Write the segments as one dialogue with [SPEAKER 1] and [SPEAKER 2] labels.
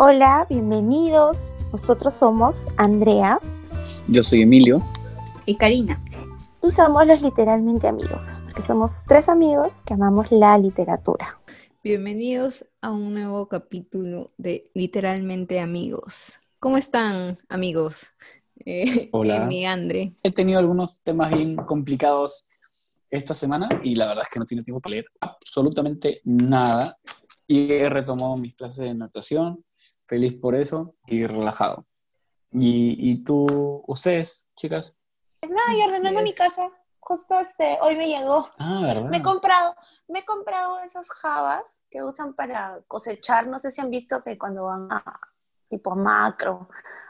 [SPEAKER 1] Hola, bienvenidos. Nosotros somos Andrea
[SPEAKER 2] Yo soy Emilio.
[SPEAKER 3] Y Karina.
[SPEAKER 1] y somos los literalmente amigos, porque somos tres amigos que amamos la literatura.
[SPEAKER 3] Bienvenidos a un nuevo capítulo de Literalmente Amigos. ¿Cómo están, amigos? Eh,
[SPEAKER 2] Hola.
[SPEAKER 3] Mi Andre.
[SPEAKER 2] He tenido algunos temas bien complicados esta semana y la verdad es que no tiene tiempo para leer absolutamente nada. Y he retomado mis clases de natación, feliz por eso y relajado. ¿Y, y tú, ustedes, chicas?
[SPEAKER 1] Nada, y ordenando mi casa. Justo este, hoy me llegó.
[SPEAKER 2] Ah, ¿verdad?
[SPEAKER 1] Me he comprado, me he comprado esos jabas que usan para cosechar. No sé si han visto que cuando van a tipo macro,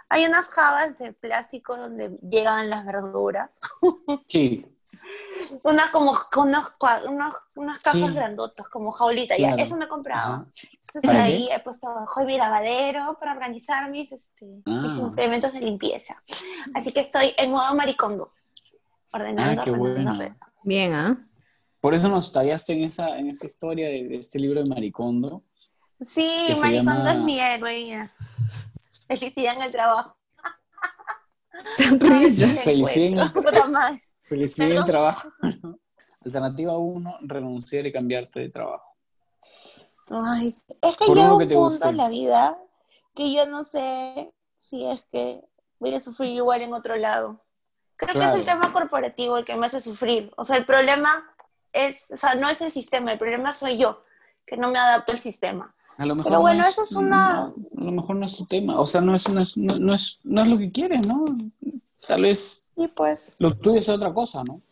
[SPEAKER 1] hay unas jabas de plástico donde llegan las verduras.
[SPEAKER 2] Sí,
[SPEAKER 1] Unas como con unos, unos- unas cajas
[SPEAKER 2] Sí.
[SPEAKER 1] grandotas, como jaulita. Ya,
[SPEAKER 2] Claro.
[SPEAKER 1] eso me he comprado.
[SPEAKER 2] Ajá.
[SPEAKER 1] Entonces
[SPEAKER 2] ¿Para
[SPEAKER 1] ahí
[SPEAKER 2] qué?
[SPEAKER 1] he puesto hoy mi lavadero para organizar mis, este, mis
[SPEAKER 2] Ah.
[SPEAKER 1] implementos de limpieza. Así que estoy en modo maricondo. Ordenando,
[SPEAKER 2] Ah, qué
[SPEAKER 1] ordenando,
[SPEAKER 2] bueno.
[SPEAKER 3] Bien, ¿ah?
[SPEAKER 2] Por eso nos tallaste en esa, en esa historia de, de este libro de Maricondo.
[SPEAKER 1] Sí, maricondo
[SPEAKER 2] llama-
[SPEAKER 1] es mi héroe. ya. Felicidad en el trabajo.
[SPEAKER 3] Risa.
[SPEAKER 2] Felicidad en el. Felicidad en el
[SPEAKER 1] Perdón.
[SPEAKER 2] trabajo. ¿no? Alternativa 1, renunciar y cambiarte de trabajo.
[SPEAKER 1] Ay, es que llega un
[SPEAKER 2] que
[SPEAKER 1] punto
[SPEAKER 2] guste.
[SPEAKER 1] en la vida que yo no sé si es que voy a sufrir igual en otro lado. Creo que es el tema corporativo el que me hace sufrir. O sea, el problema es, o sea, no es el sistema, el problema soy yo, que no me adapto al sistema.
[SPEAKER 2] A lo mejor
[SPEAKER 1] Pero bueno,
[SPEAKER 2] no
[SPEAKER 1] eso es una-
[SPEAKER 2] A lo mejor no es tu tema. O sea, no es, no es, no, no es, no es lo que quieres, ¿no? Tal vez
[SPEAKER 1] Y pues,
[SPEAKER 2] lo tuyo es otra cosa, ¿no?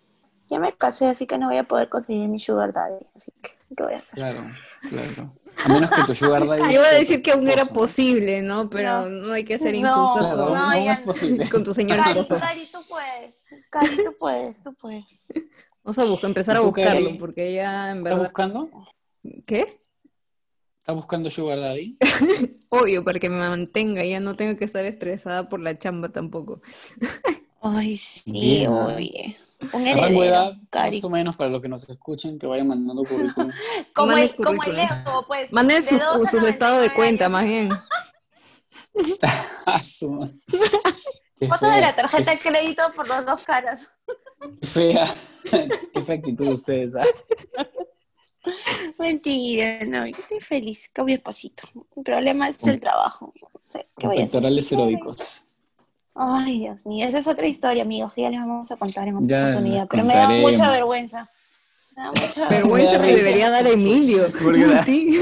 [SPEAKER 1] ya me casé, así que no voy a poder conseguir mi sugar daddy. Así que, ¿qué voy a hacer?
[SPEAKER 2] Claro, claro. A menos que tu sugar daddy
[SPEAKER 3] Iba a decir que aún era
[SPEAKER 2] cosa, ¿no?
[SPEAKER 3] posible, ¿no? Pero
[SPEAKER 1] No.
[SPEAKER 3] no, hay que ser
[SPEAKER 1] No,
[SPEAKER 3] injusto
[SPEAKER 2] Claro,
[SPEAKER 3] con,
[SPEAKER 2] aún
[SPEAKER 1] No,
[SPEAKER 2] aún
[SPEAKER 1] ya
[SPEAKER 2] es posible.
[SPEAKER 3] con tu señor
[SPEAKER 1] Cari. Cari, tú puedes. Cari, tú puedes, tú puedes.
[SPEAKER 3] Vamos a buscar, empezar a buscarlo, porque ya en
[SPEAKER 2] ¿Estás
[SPEAKER 3] verdad...
[SPEAKER 2] buscando?
[SPEAKER 3] ¿Qué?
[SPEAKER 2] ¿Estás buscando sugar daddy?
[SPEAKER 3] Obvio, para que me mantenga, ya no tengo que estar estresada por la chamba tampoco.
[SPEAKER 1] Ay, sí,
[SPEAKER 2] Bien,
[SPEAKER 1] oye. Un heredero,
[SPEAKER 2] más o menos, para los que nos escuchen, que vayan mandando currículum.
[SPEAKER 1] Como
[SPEAKER 3] Mande
[SPEAKER 1] el, como el. Leo, pues.
[SPEAKER 3] Manden
[SPEAKER 1] de
[SPEAKER 3] sus sus estados de
[SPEAKER 1] 99
[SPEAKER 3] cuenta, más bien.
[SPEAKER 2] Ah, su-
[SPEAKER 1] Foto de la tarjeta de crédito por las dos caras.
[SPEAKER 2] Qué fea. Qué fea actitud de ustedes, ¿ah?
[SPEAKER 1] Mentira, no, yo estoy feliz con mi esposito. El problema es el trabajo. No sé, ¿qué voy a hacer? Ay, Dios mío, esa es otra historia, amigos, que ya les vamos a contar en otra
[SPEAKER 2] Ya
[SPEAKER 1] oportunidad. Pero me da mucha vergüenza. Me da mucha
[SPEAKER 3] Vergüenza
[SPEAKER 2] da
[SPEAKER 3] me debería dar Emilio.
[SPEAKER 2] Porque
[SPEAKER 3] no a ti.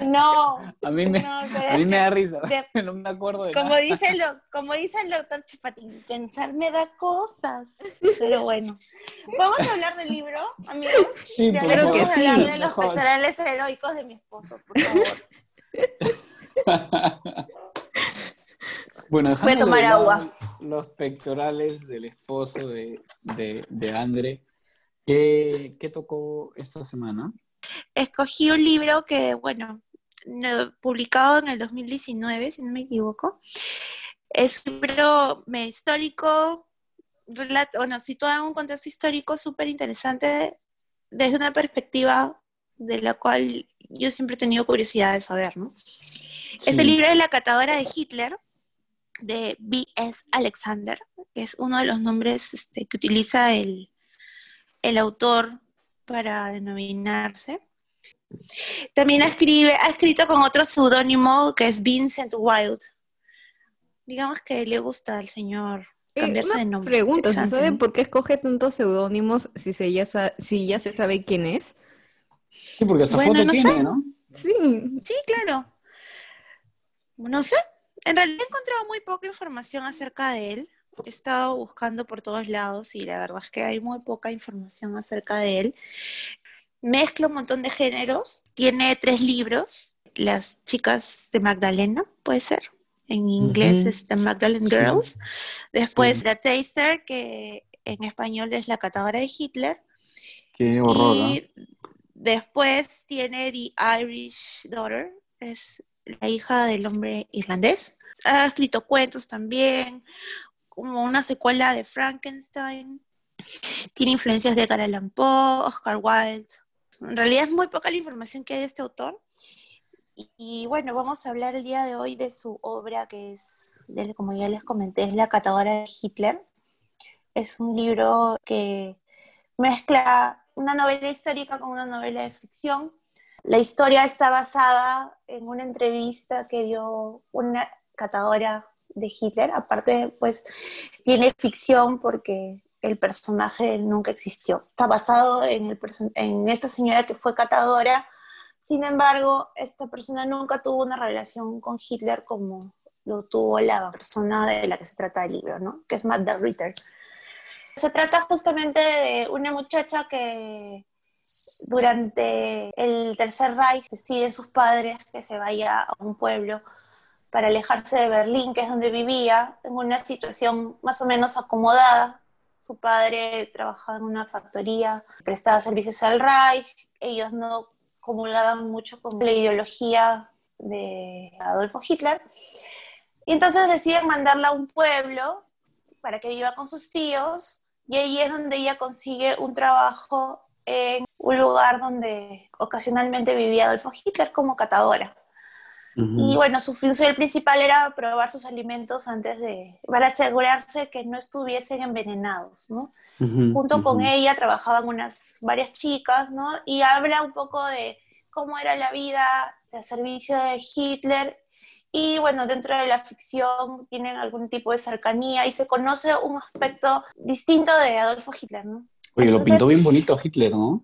[SPEAKER 1] No,
[SPEAKER 2] A mí me,
[SPEAKER 1] no,
[SPEAKER 2] a mí me da risa.
[SPEAKER 1] de-
[SPEAKER 2] No me acuerdo de
[SPEAKER 1] Como
[SPEAKER 2] nada.
[SPEAKER 1] dice, el, como dice el doctor Chapatín, pensar me da cosas. Pero bueno, ¿vamos a hablar del libro, amigos?
[SPEAKER 2] Sí,
[SPEAKER 1] Ya vamos
[SPEAKER 3] que
[SPEAKER 1] a
[SPEAKER 2] favor.
[SPEAKER 1] hablar
[SPEAKER 3] sí.
[SPEAKER 1] de los
[SPEAKER 2] Mejor.
[SPEAKER 1] pectorales heroicos de mi esposo, por favor.
[SPEAKER 2] Bueno,
[SPEAKER 1] Voy a
[SPEAKER 2] dejando
[SPEAKER 1] tomar agua.
[SPEAKER 2] los pectorales del esposo de, de, de Andre. ¿Qué, ¿Qué tocó esta semana?
[SPEAKER 1] Escogí un libro que, bueno, no- publicado en el 2019, si no me equivoco. Es un libro histórico, relat- bueno, situado en un contexto histórico súper interesante desde una perspectiva de la cual yo siempre he tenido curiosidad de saber, ¿no? Este
[SPEAKER 2] Sí.
[SPEAKER 1] libro es La catadora de Hitler, de B.S. Alexander, que es uno de los nombres este, que utiliza el, el autor para denominarse. También escribe, ha escrito con otro seudónimo que es Vincent Wild. Digamos que le gusta al señor
[SPEAKER 3] Eh,
[SPEAKER 1] cambiarse
[SPEAKER 3] una
[SPEAKER 1] de nombre.
[SPEAKER 3] pregunta, ¿se sabe por qué escoge tantos seudónimos si, se ya sa- si ya se sabe quién es?
[SPEAKER 2] Sí, porque hasta
[SPEAKER 1] Bueno,
[SPEAKER 2] foto
[SPEAKER 1] no
[SPEAKER 2] tiene,
[SPEAKER 1] sé.
[SPEAKER 2] ¿no?
[SPEAKER 3] Sí,
[SPEAKER 1] Sí, claro. No sé. En realidad he encontrado muy poca información acerca de él. He estado buscando por todos lados y la verdad es que hay muy poca información acerca de él. Mezcla un montón de géneros. Tiene tres libros. Las chicas de Magdalena, puede ser. En inglés
[SPEAKER 2] Ujú.
[SPEAKER 1] es The Magdalene
[SPEAKER 2] Sí.
[SPEAKER 1] Girls. Después
[SPEAKER 2] Sí.
[SPEAKER 1] The Taster, que en español es La catadora de Hitler.
[SPEAKER 2] Qué horror.
[SPEAKER 1] Y después tiene The Irish Daughter, es la hija del hombre irlandés. Ha escrito cuentos también, como una secuela de Frankenstein. Tiene influencias de Edgar Allan Poe, Oscar Wilde. En realidad es muy poca la información que hay de este autor. Y, bueno, vamos a hablar el día de hoy de su obra que es, como ya les comenté, es La catadora de Hitler. Es un libro que mezcla una novela histórica con una novela de ficción. La historia está basada en una entrevista que dio una catadora de Hitler. Aparte, pues tiene ficción porque el personaje nunca existió. Está basado en, el en esta señora que fue catadora. Sin embargo, esta persona nunca tuvo una relación con Hitler como lo tuvo la persona de la que se trata el libro, ¿no? Que es the Ritter. Se trata justamente de una muchacha que durante el Tercer Reich deciden sus padres que se vaya a un pueblo para alejarse de Berlín, que es donde vivía, en una situación más o menos acomodada. Su padre trabajaba en una factoría, prestaba servicios al Reich, ellos no comulgaban mucho con la ideología de Adolfo Hitler. Y entonces deciden mandarla a un pueblo para que viva con sus tíos, y ahí es donde ella consigue un trabajo en un lugar donde ocasionalmente vivía Adolfo Hitler como catadora. Y bueno, su función principal era probar sus alimentos antes de, para asegurarse que no estuviesen envenenados, ¿no? Junto con ella trabajaban unas varias chicas, ¿no? Y habla un poco de cómo era la vida de servicio de Hitler y bueno, dentro de la ficción tienen algún tipo de cercanía y se conoce un aspecto distinto de Adolfo Hitler, ¿no?
[SPEAKER 2] Oye, lo pintó bien bonito Hitler, ¿no?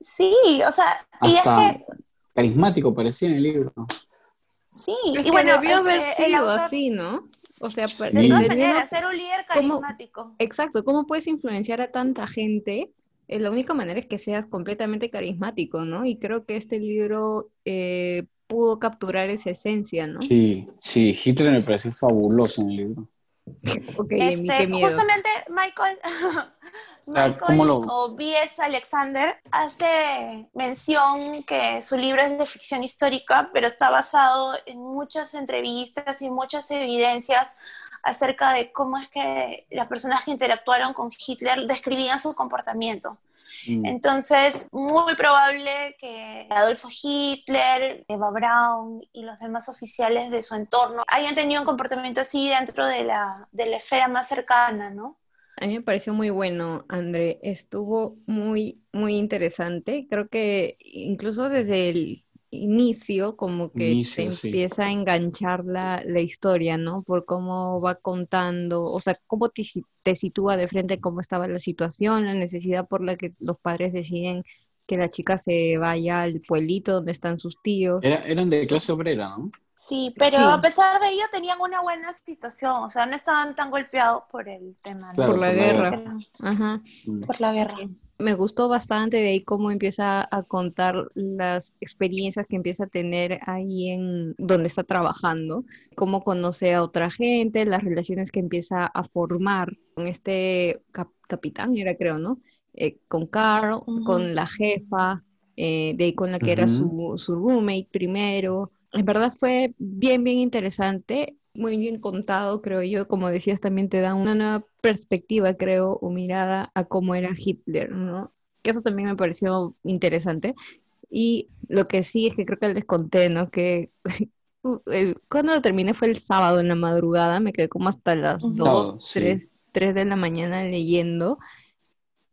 [SPEAKER 1] Sí, o sea,
[SPEAKER 2] Hasta carismático parecía en el libro.
[SPEAKER 1] Sí,
[SPEAKER 3] y bueno, debió haber sido así, ¿no? O sea,
[SPEAKER 1] de todas maneras, ser un líder carismático.
[SPEAKER 3] exacto, ¿cómo puedes influenciar a tanta gente? Eh, la única manera es que seas completamente carismático, ¿no? Y creo que este libro eh, pudo capturar esa esencia, ¿no?
[SPEAKER 2] Sí, sí, Hitler me parece fabuloso en el libro.
[SPEAKER 1] este, Justamente Michael, Michael o B.S. Alexander hace mención que su libro es de ficción histórica, pero está basado en muchas entrevistas y muchas evidencias acerca de cómo es que las personas que interactuaron con Hitler describían su comportamiento. Mm. Entonces, muy probable que Adolfo Hitler, Eva Braun y los demás oficiales de su entorno hayan tenido un comportamiento así dentro de la, de la esfera más cercana, ¿no?
[SPEAKER 3] A mí me pareció muy bueno, André. Estuvo muy, muy interesante. Creo que incluso desde el inicio, como que te empieza a enganchar la, la, historia, ¿no? Por cómo va contando, o sea, cómo te, te sitúa de frente cómo estaba la situación, la necesidad por la que los padres deciden que la chica se vaya al pueblito donde están sus tíos.
[SPEAKER 2] eran de clase obrera, ¿no?
[SPEAKER 1] Sí, pero a pesar de ello tenían una buena situación, o sea, no estaban tan golpeados por el tema.
[SPEAKER 3] por, la guerra. Ajá.
[SPEAKER 1] Por la guerra.
[SPEAKER 3] Me gustó bastante de ahí cómo empieza a contar las experiencias que empieza a tener ahí en donde está trabajando, cómo conoce a otra gente, las relaciones que empieza a formar con este capitán, era creo, ¿no? Eh, con Carl, con la jefa, eh, de ahí con la que era su, su roommate primero, en verdad fue bien, bien interesante, muy bien contado, creo yo. Como decías, también te da una nueva perspectiva, creo, o mirada a cómo era Hitler, ¿no? Que eso también me pareció interesante. Y lo que sí es que creo que les conté, ¿no? Que cuando lo terminé fue el sábado en la madrugada, me quedé como hasta las 2, 3, de la mañana leyendo.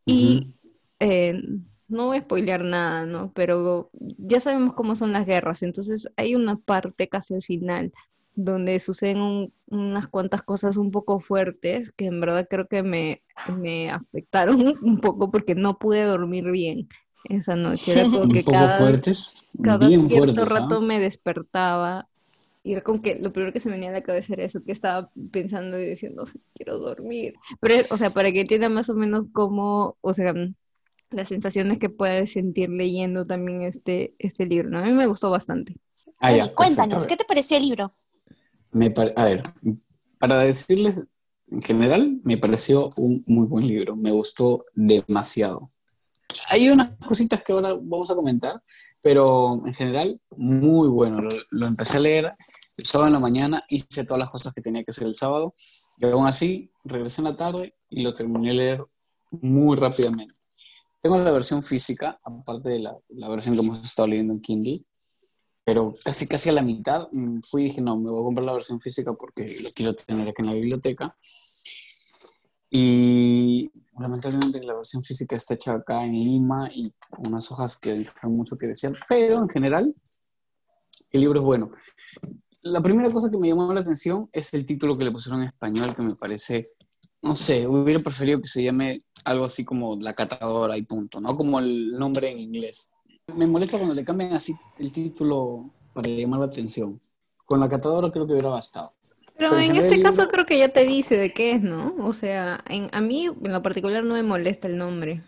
[SPEAKER 3] Y no voy a spoilear nada, ¿no? Pero ya sabemos cómo son las guerras, entonces hay una parte casi al final donde suceden unas cuantas cosas un poco fuertes que en verdad creo que me, me afectaron un poco porque no pude dormir bien esa noche. Era como que cada,
[SPEAKER 2] fuertes,
[SPEAKER 3] cada cierto ¿ah? rato me despertaba y era como que lo primero que se me venía a la cabeza era eso, que estaba pensando y diciendo, quiero dormir. Pero, o sea, para que entienda más o menos cómo, o sea, las sensaciones que puedes sentir leyendo también este, este libro. A mí me gustó bastante.
[SPEAKER 1] Ah, cuéntanos, ¿qué te pareció el libro?
[SPEAKER 2] Me a ver, para decirles, en general, me pareció un muy buen libro. Me gustó demasiado. Hay unas cositas que ahora vamos a comentar, pero en general, muy bueno. Lo, empecé a leer el sábado en la mañana, hice todas las cosas que tenía que hacer el sábado, y aún así regresé en la tarde y lo terminé de leer muy rápidamente. Tengo la versión física, aparte de la, versión que hemos estado leyendo en Kindle. Pero casi casi a la mitad mm, fui y dije, no, me voy a comprar la versión física porque lo quiero tener aquí en la biblioteca. Y lamentablemente la versión física está hecha acá en Lima y con unas hojas que dejan mucho que desear, pero en general el libro es bueno. La primera cosa que me llamó la atención es el título que le pusieron en español, que me parece, no sé, hubiera preferido que se llame algo así como La Catadora y punto, ¿no? Como el nombre en inglés. Me molesta cuando le cambian así el título para llamar la atención. Con La Catadora creo que hubiera bastado.
[SPEAKER 3] Pero, en, este caso creo que ya te dice de qué es, ¿no? O sea, en, a mí en lo particular no me molesta el nombre.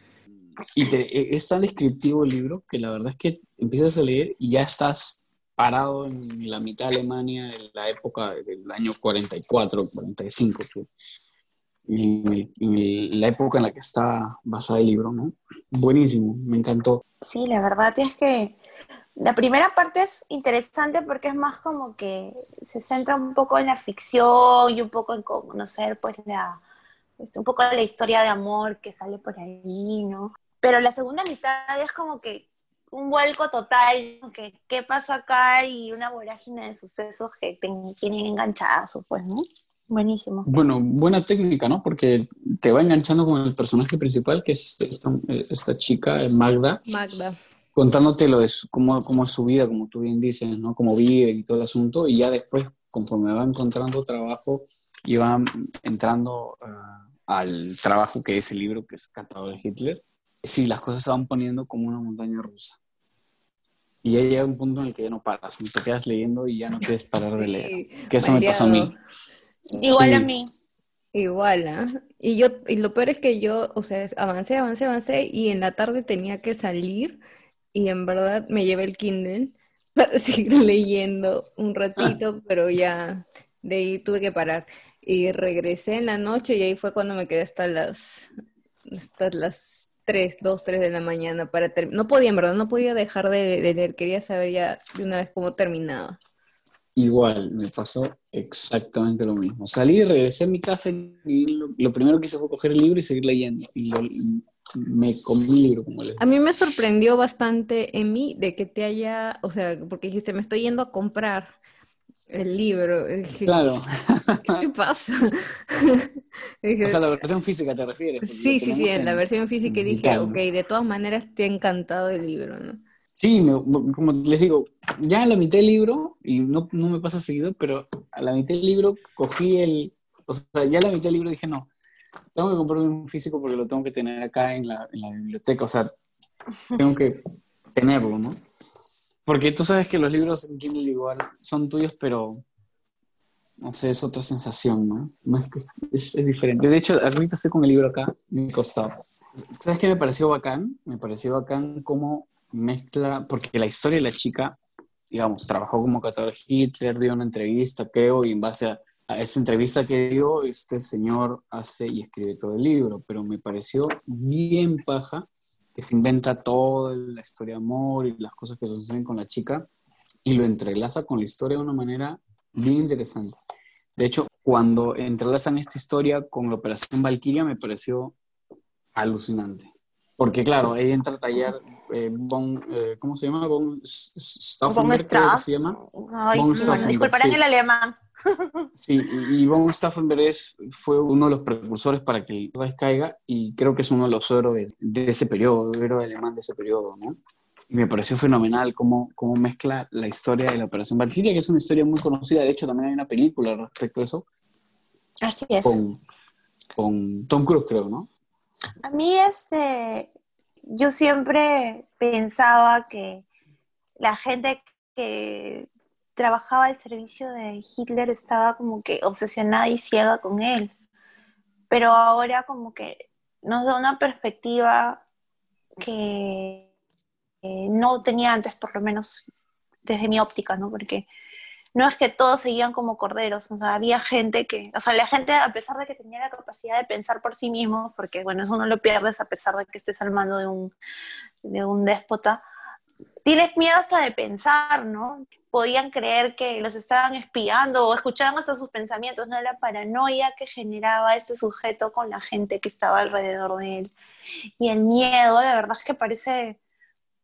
[SPEAKER 2] Y te, e, es tan descriptivo el libro que la verdad es que empiezas a leer y ya estás parado en la mitad de Alemania en la época del año 44, 45, en, la época en la que está basado el libro, ¿no? Buenísimo, me encantó.
[SPEAKER 1] Sí, la verdad es que la primera parte es interesante porque es más como que se centra un poco en la ficción y un poco en conocer pues la, este, un poco la historia de amor que sale por ahí, ¿no? Pero la segunda mitad es como que un vuelco total, que qué pasa acá y una vorágine de sucesos que te tienen enganchadas, pues, ¿no? Buenísimo.
[SPEAKER 2] Bueno, buena técnica, ¿no? Porque te va enganchando con el personaje principal, que es este, esta, esta chica, Magda.
[SPEAKER 3] Magda.
[SPEAKER 2] Contándote lo de cómo, cómo, es su vida, como tú bien dices, ¿no? Cómo vive y todo el asunto. Y ya después, conforme va encontrando trabajo y va entrando uh, al trabajo que es el libro, que es Catador de Hitler, sí, las cosas se van poniendo como una montaña rusa. Y ya llega un punto en el que ya no paras, te quedas leyendo y ya no quieres parar de leer. que eso me pasó a mí.
[SPEAKER 1] Igual a mí.
[SPEAKER 3] Igual, ¿ah? Y yo, y lo peor es que yo, o sea, avancé, avancé, avancé, y en la tarde tenía que salir, y en verdad me llevé el Kindle para seguir leyendo un ratito, pero ya de ahí tuve que parar. Y regresé en la noche y ahí fue cuando me quedé hasta las, hasta las 3, 2, 3 de la mañana para terminar. No podía, en verdad, no podía dejar de, leer. Quería saber ya de una vez cómo terminaba.
[SPEAKER 2] Igual, me pasó exactamente lo mismo. Salí, regresé a mi casa y lo, primero que hice fue coger el libro y seguir leyendo. Y me comí el libro como le
[SPEAKER 3] A mí me sorprendió bastante en mí de que te haya, o sea, porque dijiste, me estoy yendo a comprar el libro.
[SPEAKER 2] claro.
[SPEAKER 3] ¿Qué pasa?
[SPEAKER 2] o sea, la versión física te refieres.
[SPEAKER 3] Sí, sí, sí, en la versión física dije, ok, de todas maneras te ha encantado el libro, ¿no?
[SPEAKER 2] Sí, como les digo, ya a la mitad del libro, y no, no me pasa seguido, pero a la mitad del libro cogí el, o sea, ya a la mitad del libro dije, no, tengo que comprar un físico porque lo tengo que tener acá en la, en la biblioteca, o sea, tengo que tenerlo, ¿no? Porque tú sabes que los libros en Kindle igual son tuyos, pero no sé, es otra sensación, ¿no? no es, es, diferente. De hecho, ahorita estoy con el libro acá, mi costado. ¿Sabes qué me pareció bacán? Me pareció bacán cómo mezcla, porque la historia de la chica, digamos, trabajó como catador Hitler, dio una entrevista, creo, y en base a, a esta entrevista que dio, este señor hace y escribe todo el libro, pero me pareció bien paja que se inventa toda la historia de amor y las cosas que suceden con la chica y lo entrelaza con la historia de una manera bien interesante. De hecho, cuando entrelazan esta historia con la Operación Valkyria me pareció alucinante. Porque claro, ahí entra a tallar eh, eh, ¿cómo se llama? Von Stauffenberg, se llama.
[SPEAKER 1] Ay, disculparán el alemán.
[SPEAKER 2] Sí, y Von Stauffenberg fue uno de los precursores para que el Reich caiga y creo que es uno de los héroes de ese periodo, héroe alemán de ese periodo, ¿no? Y me pareció fenomenal cómo, cómo mezcla la historia de la Operación Valkyria, que es una historia muy conocida, de hecho también hay una película respecto a eso.
[SPEAKER 1] Así es.
[SPEAKER 2] Con, con Tom Cruise, creo, ¿no?
[SPEAKER 1] A mí, este, yo siempre pensaba que la gente que trabajaba al servicio de Hitler estaba como que obsesionada y ciega con él. Pero ahora como que nos da una perspectiva que no tenía antes, por lo menos desde mi óptica, ¿no? Porque no es que todos seguían como corderos, o sea, había gente que, o sea, la gente, a pesar de que tenía la capacidad de pensar por sí mismo, porque, bueno, eso no lo pierdes a pesar de que estés al mando de un, de un déspota, tienes miedo hasta de pensar, ¿no? Podían creer que los estaban espiando o escuchaban hasta sus pensamientos, ¿no? La paranoia que generaba este sujeto con la gente que estaba alrededor de él. Y el miedo, la verdad es que parece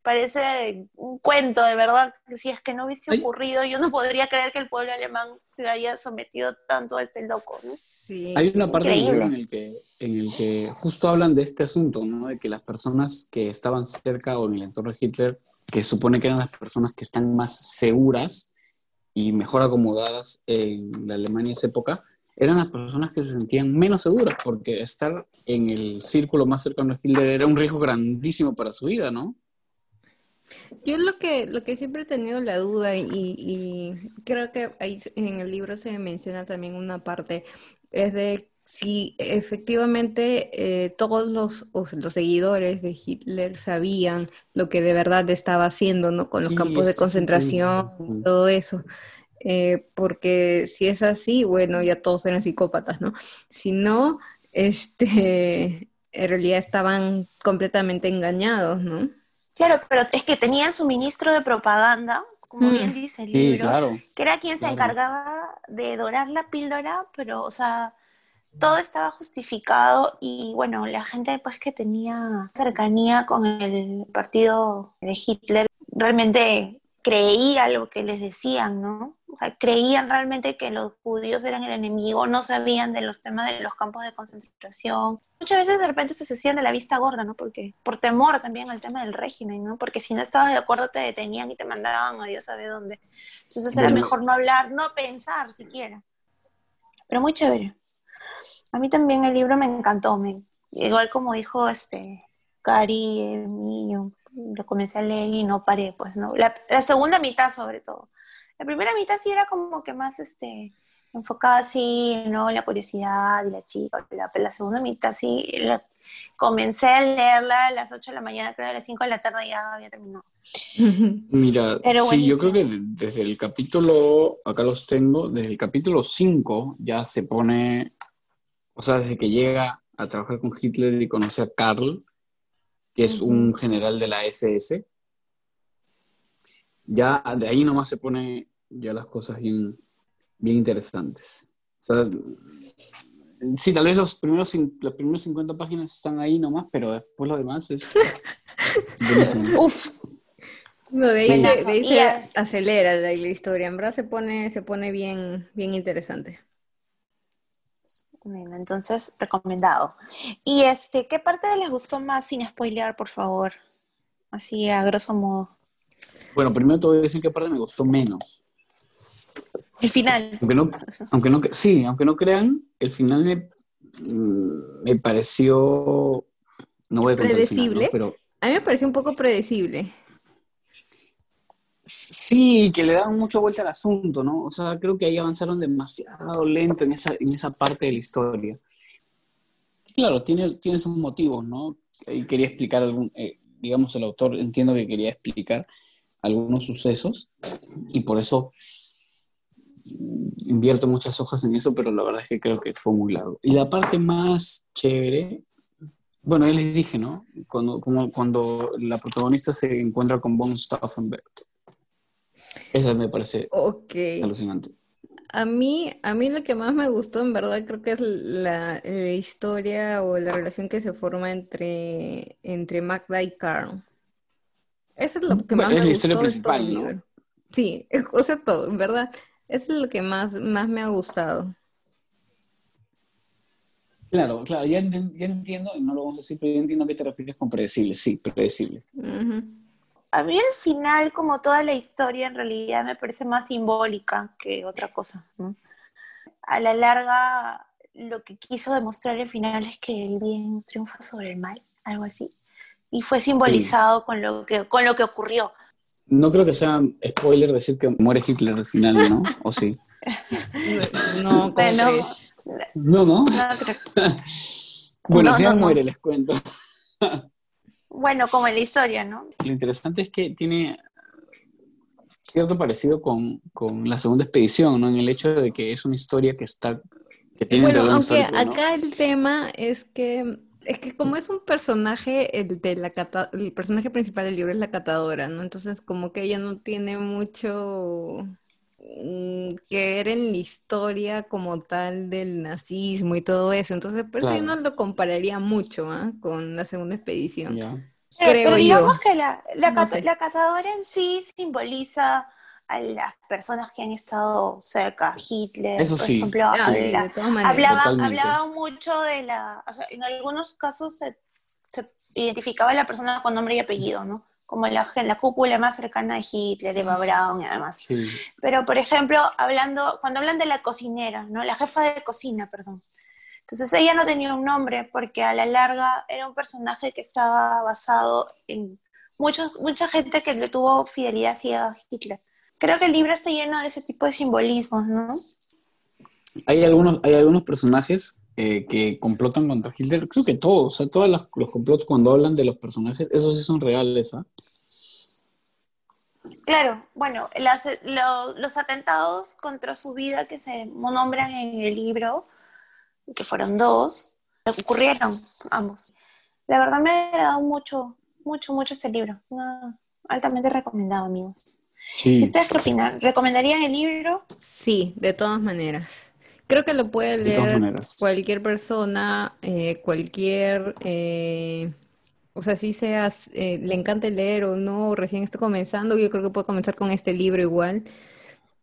[SPEAKER 1] parece un cuento, de verdad. Si es que no hubiese ocurrido, yo no podría creer que el pueblo alemán se haya sometido tanto a este loco, ¿no?
[SPEAKER 2] Sí. Hay una parte del libro en el, que, en el que justo hablan de este asunto, ¿no? De que las personas que estaban cerca o en el entorno de Hitler, que supone que eran las personas que están más seguras y mejor acomodadas en la Alemania de esa época, eran las personas que se sentían menos seguras, porque estar en el círculo más cercano a Hitler era un riesgo grandísimo para su vida, ¿no?
[SPEAKER 3] Yo lo que, lo que siempre he tenido la duda y, creo que ahí en el libro se menciona también una parte, es de si efectivamente eh, todos los, los, seguidores de Hitler sabían lo que de verdad estaba haciendo, ¿no? Con los campos de concentración, y todo eso. Eh, porque si es así, bueno, ya todos eran psicópatas, ¿no? Si no, este, en realidad estaban completamente engañados, ¿no?
[SPEAKER 1] Claro, pero es que tenían su ministro de propaganda, como mm. bien dice el libro, que era quien se encargaba de dorar la píldora, pero, o sea, todo estaba justificado y bueno, la gente pues que tenía cercanía con el partido de Hitler realmente creía lo que les decían, ¿no? O sea, creían realmente que los judíos eran el enemigo, no sabían de los temas de los campos de concentración. Muchas veces de repente se hacían de la vista gorda, ¿no? Porque por temor también al tema del régimen, ¿no? Porque si no estabas de acuerdo te detenían y te mandaban a Dios sabe dónde. Entonces era mejor no hablar, no pensar siquiera. Pero muy chévere. A mí también el libro me encantó, me, igual como dijo este Cari, el mío, lo comencé a leer y no paré, pues, ¿no? La, la segunda mitad sobre todo la primera mitad sí era como que más este, enfocada así, ¿no? La curiosidad y la chica, la, la segunda mitad sí, comencé a leerla a las 8 de la mañana, creo que a las 5 de la tarde ya había terminado.
[SPEAKER 2] Mira, sí, yo creo que desde el capítulo, acá los tengo, desde el capítulo 5 ya se pone, o sea, desde que llega a trabajar con Hitler y conoce a Karl, que es un general de la SS, ya de ahí nomás se pone ya las cosas bien, bien interesantes. sí, tal vez los primeros, las primeras 50 páginas están ahí nomás, pero después lo demás es
[SPEAKER 3] Uf. No, de ahí, se, acelera la, historia, en verdad se pone, se pone bien, bien interesante.
[SPEAKER 1] Bueno, entonces, recomendado. Y este, ¿qué parte les gustó más sin spoilear, por favor? Así a grosso modo.
[SPEAKER 2] Bueno, primero te voy a decir qué parte me gustó menos.
[SPEAKER 1] El final.
[SPEAKER 2] Aunque no, sí, aunque no crean, el final me, mm, me pareció. No voy a
[SPEAKER 3] predecible. pero, a mí me pareció un poco predecible.
[SPEAKER 2] Sí, que le dan mucha vuelta al asunto, ¿no? O sea, creo que ahí avanzaron demasiado lento en esa, en esa parte de la historia. Claro, tiene, tiene sus motivos, ¿no? Y quería explicar algún, eh, digamos, el autor entiendo que quería explicar algunos sucesos y por eso invierto muchas hojas en eso, pero la verdad es que creo que fue muy largo. Y la parte más chévere, bueno, ya les dije, ¿no? Cuando, como cuando la protagonista se encuentra con Von Stauffenberg. Esa me parece alucinante.
[SPEAKER 3] A mí, a mí lo que más me gustó, en verdad, creo que es la, historia o la relación que se forma entre, entre Magda y Carl. Eso es lo que más me la historia principal, ¿no? Sí, o sea, todo, en verdad. Eso es lo que más, más me ha gustado.
[SPEAKER 2] Claro, claro, ya, entiendo, y no lo vamos a decir, pero ya entiendo a qué te refieres con predecible, sí, predecible.
[SPEAKER 1] A mí el final, como toda la historia, en realidad me parece más simbólica que otra cosa. A la larga, lo que quiso demostrar el final es que el bien triunfa sobre el mal, algo así. Y fue simbolizado con, lo que, con lo que ocurrió.
[SPEAKER 2] No creo que sea spoiler decir que muere Hitler al final, ¿no? ¿O sí?
[SPEAKER 3] No, bueno,
[SPEAKER 2] no, no. bueno, no, muere, les cuento.
[SPEAKER 1] bueno, como en la historia, ¿no?
[SPEAKER 2] Lo interesante es que tiene cierto parecido con, la segunda expedición, ¿no? En el hecho de que es una historia que está... Que tiene
[SPEAKER 3] bueno, aunque acá el tema es que es que como es un personaje, el, de la el personaje principal del libro es la catadora, ¿no? Entonces como que ella no tiene mucho mm, que ver en la historia como tal del nazismo y todo eso. Entonces por eso yo no lo compararía mucho ¿ah? con la segunda expedición.
[SPEAKER 1] Pero,
[SPEAKER 3] creo
[SPEAKER 1] pero
[SPEAKER 3] yo.
[SPEAKER 1] digamos que la, la,
[SPEAKER 3] No
[SPEAKER 1] cata-
[SPEAKER 3] sé.
[SPEAKER 1] la cazadora en sí simboliza a las personas que han estado cerca, Hitler,
[SPEAKER 2] Eso
[SPEAKER 1] por
[SPEAKER 2] sí.
[SPEAKER 1] ejemplo,
[SPEAKER 3] Ah, sí,
[SPEAKER 1] hablaba, hablaba mucho de la, o sea, en algunos casos se, se identificaba a la persona con nombre y apellido, ¿no? Como la, la cúpula más cercana de Hitler, Eva Braun y además.
[SPEAKER 2] Sí.
[SPEAKER 1] Pero, por ejemplo, hablando, cuando hablan de la cocinera, ¿no? La jefa de cocina, perdón. Entonces ella no tenía un nombre porque a la larga era un personaje que estaba basado en muchos, mucha gente que le tuvo fidelidad ciega a Hitler. Creo que el libro está lleno de ese tipo de simbolismos, ¿no?
[SPEAKER 2] Hay algunos, hay algunos personajes eh, que complotan contra Hitler. Creo que todos, o sea, todos los, los complots cuando hablan de los personajes, esos sí son reales, ¿ah?
[SPEAKER 1] Claro, bueno, las- lo- los atentados contra su vida que se nombran en el libro, que fueron dos, ocurrieron ambos. La verdad me ha agradado mucho, mucho, mucho este libro. No, altamente recomendado, amigos.
[SPEAKER 2] Sí.
[SPEAKER 1] ¿Y ustedes qué opinan? ¿Recomendarían el libro?
[SPEAKER 3] Sí, de todas maneras. Creo que lo puede leer cualquier persona, eh, cualquier, eh, o sea, si seas, eh, le encante leer o no, o recién está comenzando, yo creo que puede comenzar con este libro igual,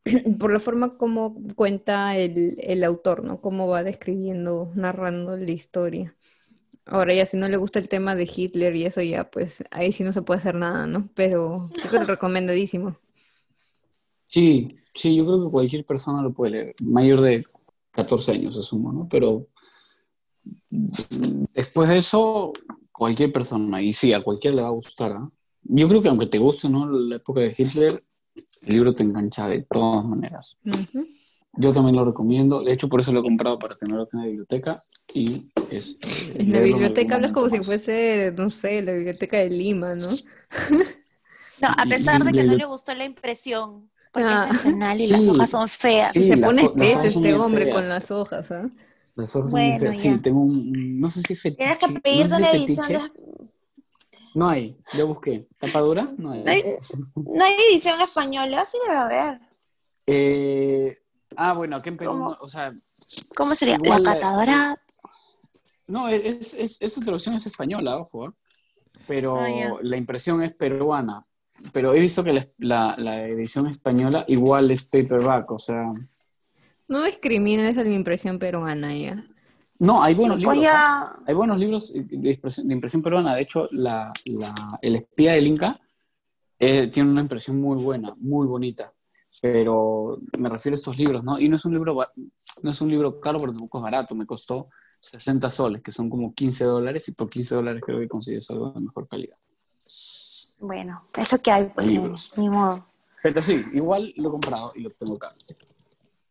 [SPEAKER 3] por la forma como cuenta el, el autor, ¿no? Cómo va describiendo, narrando la historia. Ahora ya, si no le gusta el tema de Hitler y eso ya, pues ahí sí no se puede hacer nada, ¿no? Pero yo creo que recomendadísimo.
[SPEAKER 2] Sí, sí, yo creo que cualquier persona lo puede leer. Mayor de 14 años, asumo, ¿no? Pero después de eso, cualquier persona, y sí, a cualquiera le va a gustar, ¿ah? Yo creo que aunque te guste, ¿no? La época de Hitler, el libro te engancha de todas maneras. Yo también lo recomiendo. De hecho, por eso lo he comprado para tenerlo en la biblioteca. Y este,
[SPEAKER 3] En la biblioteca hablas como si fuese, no sé, la biblioteca de Lima, ¿no?
[SPEAKER 1] No, a pesar de que no le gustó la impresión, porque
[SPEAKER 3] Ah.
[SPEAKER 1] es nacional y las hojas son feas.
[SPEAKER 2] Sí,
[SPEAKER 3] Se
[SPEAKER 2] las
[SPEAKER 3] pone espeso
[SPEAKER 2] hojas son
[SPEAKER 3] este hombre con
[SPEAKER 2] feas.
[SPEAKER 3] las hojas, ¿ah?
[SPEAKER 2] Las hojas son
[SPEAKER 1] Bueno,
[SPEAKER 2] feas.
[SPEAKER 1] ya.
[SPEAKER 2] Sí, tengo un. No sé si fetiche.
[SPEAKER 1] Tienes que
[SPEAKER 2] no sé si
[SPEAKER 1] una edición de...
[SPEAKER 2] No hay, yo busqué. ¿Tapadura? No hay.
[SPEAKER 1] No hay, no hay edición española, sí debe haber.
[SPEAKER 2] Eh, ah, bueno, aquí en Perú,
[SPEAKER 1] ¿Cómo?
[SPEAKER 2] no, o sea,
[SPEAKER 1] ¿Cómo sería?
[SPEAKER 2] Igual
[SPEAKER 1] la
[SPEAKER 2] la-
[SPEAKER 1] catadora.
[SPEAKER 2] no, es, es, esa traducción es española, ojo, ¿eh? pero
[SPEAKER 1] Ah,
[SPEAKER 2] la impresión es peruana. Pero he visto que la, la- la edición española igual es paperback, o sea,
[SPEAKER 3] No discrimines a la impresión peruana ya.
[SPEAKER 2] No, hay buenos libros. ¿ah?
[SPEAKER 1] ya-
[SPEAKER 2] Hay buenos libros de impresión, de impresión peruana. De hecho, la, la- El espía del Inca eh, tiene una impresión muy buena, muy bonita. Pero me refiero a estos libros, ¿no? Y no es un libro, no es un libro caro, pero tampoco es barato. Me costó 60 soles, que son como 15 dólares, y por 15 dólares creo que consigues algo de mejor calidad.
[SPEAKER 1] Bueno, es lo que hay, pues
[SPEAKER 2] Libros.
[SPEAKER 1] ni modo.
[SPEAKER 2] Pero sí, igual lo he comprado y lo tengo acá.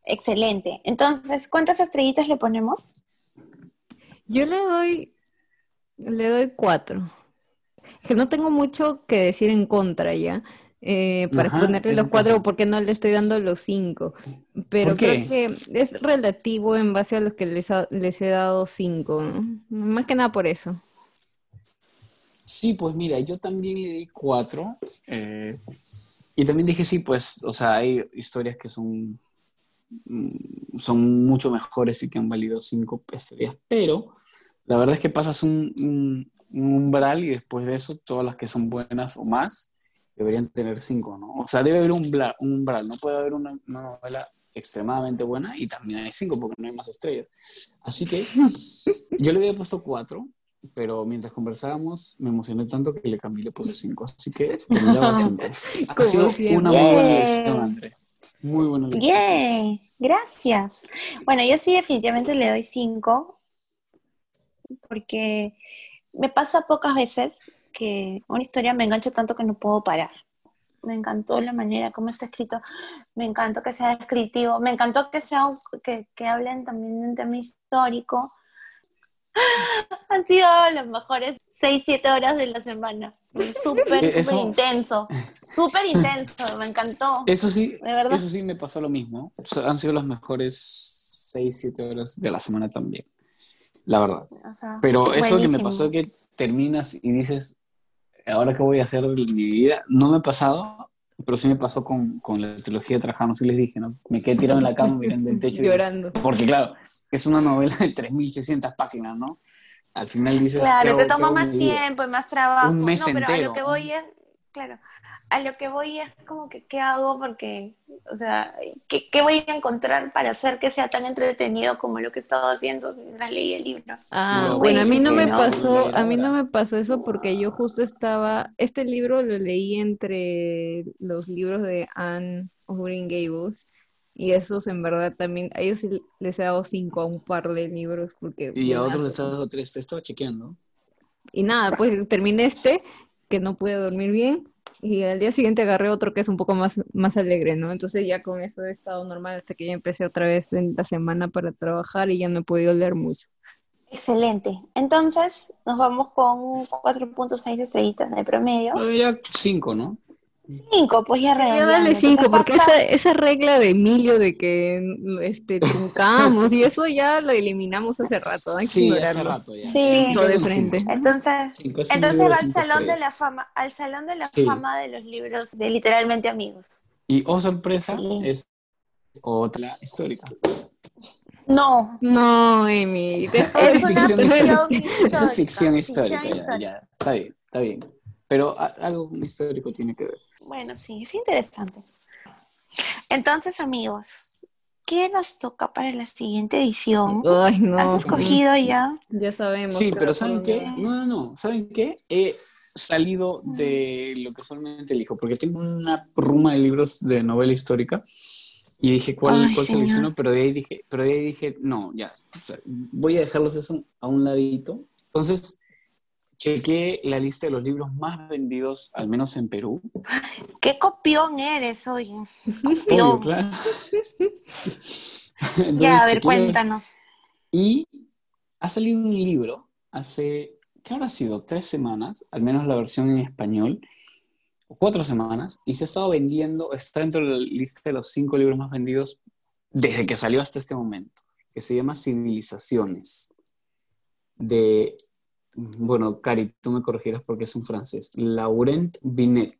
[SPEAKER 1] Excelente. Entonces, ¿cuántas estrellitas le ponemos?
[SPEAKER 3] Yo le doy, le doy cuatro. Es que no tengo mucho que decir en contra ya. eh, para
[SPEAKER 2] Ajá,
[SPEAKER 3] ponerle los cuatro porque no le estoy dando los cinco. Pero
[SPEAKER 2] ¿Por
[SPEAKER 3] creo que es relativo en base a los que les, ha- les he dado cinco. ¿no? Más que nada por eso.
[SPEAKER 2] Sí, pues mira, yo también le di cuatro. eh, y también dije, sí, pues, o sea, hay historias que son, son mucho mejores y que han valido cinco estrellas. Pero la verdad es que pasas un, un- un umbral y después de eso, todas las que son buenas o más deberían tener cinco, ¿no? O sea, debe haber un umbral, un umbral. no puede haber una, una novela extremadamente buena y también hay cinco porque no hay más estrellas. Así que yo le había puesto cuatro, pero mientras conversábamos me emocioné tanto que le cambié y le puse cinco. Así que cinco. Ha sido una muy buena
[SPEAKER 1] Bien.
[SPEAKER 2] lección, André. Muy buena lección.
[SPEAKER 1] Bien, gracias. Bueno, yo sí definitivamente le doy cinco, porque me pasa pocas veces que una historia me engancha tanto que no puedo parar. Me encantó la manera como está escrito, me encantó que sea descriptivo, me encantó que sea que, que hablen también de un tema histórico. Han sido las mejores 6, 7 horas de la semana. Súper, súper intenso. Súper intenso, me encantó.
[SPEAKER 2] Eso sí,
[SPEAKER 1] De verdad.
[SPEAKER 2] eso sí me pasó lo mismo. O sea, han sido las mejores seis, siete horas de la semana también. La verdad.
[SPEAKER 1] O sea,
[SPEAKER 2] Pero eso que me
[SPEAKER 1] buenísimo.
[SPEAKER 2] pasó que terminas y dices, ahora qué voy a hacer de mi vida, no me ha pasado, pero sí me pasó con, con la trilogía de Trajano, sí les dije, ¿no? Me quedé tirado en la cama mirando el techo. y-
[SPEAKER 3] Llorando.
[SPEAKER 2] porque claro, es una novela de 3.600 páginas, ¿no? al final dices... ¿qué
[SPEAKER 1] Claro, te toma más tiempo y más trabajo.
[SPEAKER 2] Un mes
[SPEAKER 1] no, pero a
[SPEAKER 2] entero.
[SPEAKER 1] lo que voy es, claro, a lo que voy es como que qué hago porque, o sea, ¿qué, qué voy a encontrar para hacer que sea tan entretenido como lo que he estado haciendo mientras leí el libro?
[SPEAKER 3] Ah,
[SPEAKER 2] No,
[SPEAKER 3] bueno, a mí no me pasó, a mí no me pasó eso porque yo justo estaba, este libro lo leí entre los libros de Anne of Green Gables y esos en verdad también, a ellos sí les he dado cinco a un par de libros porque
[SPEAKER 2] Y a otros les ha dado tres, te estaba chequeando.
[SPEAKER 3] Y nada, pues terminé este, que no pude dormir bien, y al día siguiente agarré otro que es un poco más, más alegre, ¿no? Entonces ya con eso he estado normal hasta que ya empecé otra vez en la semana para trabajar y ya no he podido leer mucho.
[SPEAKER 1] Excelente. Entonces, nos vamos con 4.6 estrellitas de promedio.
[SPEAKER 2] Bueno, ya cinco, ¿no?
[SPEAKER 1] 5, pues ya
[SPEAKER 3] Ya
[SPEAKER 1] redondeando.
[SPEAKER 3] dale
[SPEAKER 1] Entonces,
[SPEAKER 3] cinco, porque esa, esa regla de Emilio de que este, truncamos y eso ya lo eliminamos hace rato, hay que
[SPEAKER 2] Sí, hace rato ya.
[SPEAKER 1] Sí.
[SPEAKER 2] Quedo
[SPEAKER 3] De frente.
[SPEAKER 2] cinco.
[SPEAKER 1] Entonces,
[SPEAKER 2] Cinco,
[SPEAKER 1] entonces va al
[SPEAKER 2] cinco
[SPEAKER 1] salón de la fama, al salón de la
[SPEAKER 2] Sí.
[SPEAKER 1] fama de los libros de literalmente amigos.
[SPEAKER 2] Y, oh sorpresa,
[SPEAKER 1] Sí.
[SPEAKER 2] es otra histórica.
[SPEAKER 1] No,
[SPEAKER 3] No, Emi,
[SPEAKER 1] es una
[SPEAKER 2] ficción histórica. Eso es ficción histórica, ya, ya. Está bien, está bien. Pero algo histórico tiene que ver.
[SPEAKER 1] Bueno, sí, es interesante. Entonces, amigos, ¿qué nos toca para la siguiente edición?
[SPEAKER 3] Ay, no.
[SPEAKER 1] ¿Has escogido ya?
[SPEAKER 3] Ya sabemos.
[SPEAKER 2] Sí, pero ¿saben
[SPEAKER 3] dónde
[SPEAKER 2] qué? No, no, no. ¿Saben qué? He salido de lo que usualmente elijo, porque tengo una ruma de libros de novela histórica y dije cuál,
[SPEAKER 1] Ay,
[SPEAKER 2] cuál selecciono, pero de ahí dije, pero de ahí dije, no, ya, o sea, voy a dejarlos eso a un ladito. Entonces, chequé la lista de los libros más vendidos, al menos en Perú.
[SPEAKER 1] ¿Qué copión eres?
[SPEAKER 2] Obvio,
[SPEAKER 1] Copión.
[SPEAKER 2] claro.
[SPEAKER 1] Ya,
[SPEAKER 2] Entonces,
[SPEAKER 1] a ver, cuéntanos.
[SPEAKER 2] Y ha salido un libro hace, ¿qué habrá sido? Tres semanas, al menos la versión en español, o cuatro semanas, y se ha estado vendiendo, está dentro de la lista de los cinco libros más vendidos desde que salió hasta este momento, que se llama Civilizaciones, de, bueno, Cari, tú me corregirás porque es un francés, Laurent Binet.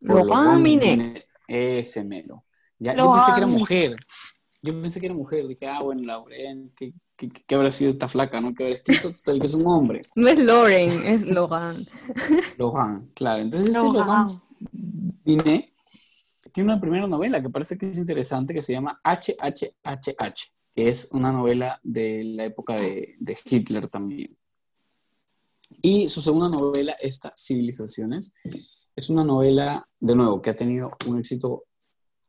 [SPEAKER 3] Laurent
[SPEAKER 2] Laurent
[SPEAKER 3] Binet.
[SPEAKER 2] Ese mero. Ya, yo
[SPEAKER 1] Laurent
[SPEAKER 2] pensé que era mujer. Yo pensé que era mujer. Dije, ah, bueno, Lauren, ¿qué, qué, qué habrá sido esta flaca, no? Que habrá escrito total que es un hombre.
[SPEAKER 3] No es Lauren, es Logan.
[SPEAKER 2] Lohan, claro. Entonces, este
[SPEAKER 1] Lohan.
[SPEAKER 2] Lohan Binet tiene una primera novela que parece que es interesante que se llama HHHH, que es una novela de la época de, de Hitler también. Y su segunda novela, esta, Civilizaciones, es una novela, de nuevo, que ha tenido un éxito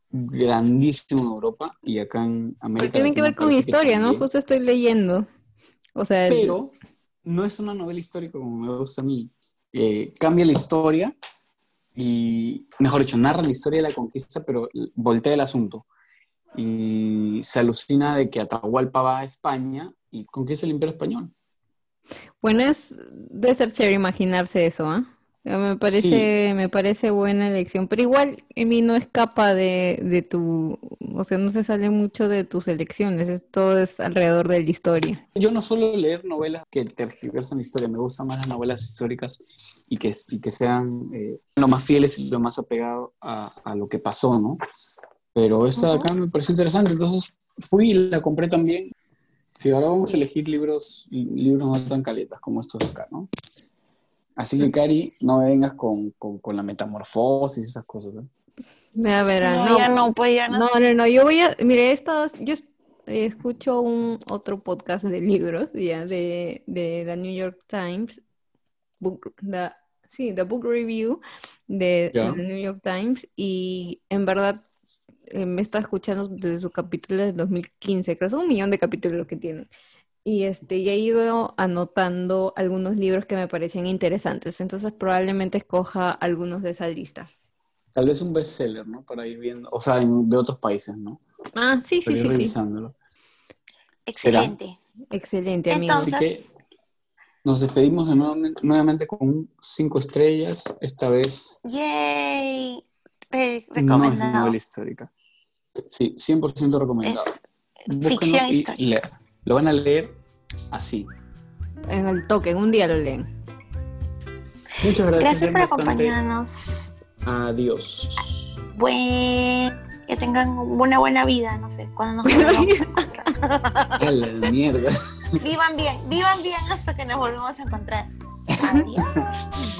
[SPEAKER 2] grandísimo en Europa y acá en América
[SPEAKER 3] Pero tiene que ver con historia, ¿no? Justo estoy leyendo. O sea, el-
[SPEAKER 2] Pero no es una novela histórica como me gusta a mí. Eh, cambia la historia y, mejor dicho, narra la historia de la conquista, pero voltea el asunto. Y se alucina de que Atahualpa va a España y conquista el imperio español.
[SPEAKER 3] Bueno, es de ser chévere imaginarse eso, ¿ah? Me parece, me parece buena elección, pero igual Emi no escapa de, de tu, o sea, no se sale mucho de tus elecciones, es, todo es alrededor de la historia.
[SPEAKER 2] Yo no suelo leer novelas que tergiversan la historia, me gustan más las novelas históricas y que, y que sean eh, lo más fieles y lo más apegado a, a lo que pasó, ¿no? Pero esta de acá me pareció interesante, entonces fui y la compré también. Sí, ahora vamos a elegir libros, libros no tan caletas como estos de acá, ¿no? Así que, Cari, no me vengas con, con, con la metamorfosis y esas cosas, ¿no?
[SPEAKER 3] Ya verán,
[SPEAKER 1] No, ya no, pues ya no.
[SPEAKER 3] No, no, no, yo voy a, mire, estos, yo es- eh, escucho un otro podcast de libros, ya, de, de The New York Times, book, the- sí, The Book Review de,
[SPEAKER 2] Ya.
[SPEAKER 3] de The New York Times, y en verdad eh, me está escuchando desde su capítulo del 2015, creo, son un millón de capítulos que tienen. Y este, ya he ido anotando algunos libros que me parecían interesantes, entonces probablemente escoja algunos de esa lista.
[SPEAKER 2] Tal vez un bestseller, ¿no? Para ir viendo, o sea, en- de otros países, ¿no?
[SPEAKER 3] Ah, sí,
[SPEAKER 2] Para
[SPEAKER 3] sí,
[SPEAKER 2] ir
[SPEAKER 3] sí, sí.
[SPEAKER 2] revisándolo.
[SPEAKER 1] Excelente.
[SPEAKER 3] Excelente, amigo.
[SPEAKER 2] Así que nos despedimos de nuevamente, nuevamente con cinco estrellas, esta vez
[SPEAKER 1] yay. Eh,
[SPEAKER 2] no es
[SPEAKER 1] recomendado.
[SPEAKER 2] novela histórica. Sí, 100% recomendado.
[SPEAKER 1] Es ficción
[SPEAKER 2] y
[SPEAKER 1] histórica.
[SPEAKER 2] lea- Lo van a leer así.
[SPEAKER 3] En el toque, en un día lo leen.
[SPEAKER 2] Muchas gracias.
[SPEAKER 1] Gracias por acompañarnos.
[SPEAKER 2] Adiós.
[SPEAKER 1] Buen... Que tengan una buena vida, no sé, cuando nos volvamos a encontrar.
[SPEAKER 2] La mierda.
[SPEAKER 1] Vivan bien, vivan bien hasta que nos volvemos a encontrar. Adiós.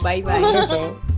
[SPEAKER 3] Bye bye.
[SPEAKER 2] Chao, chao.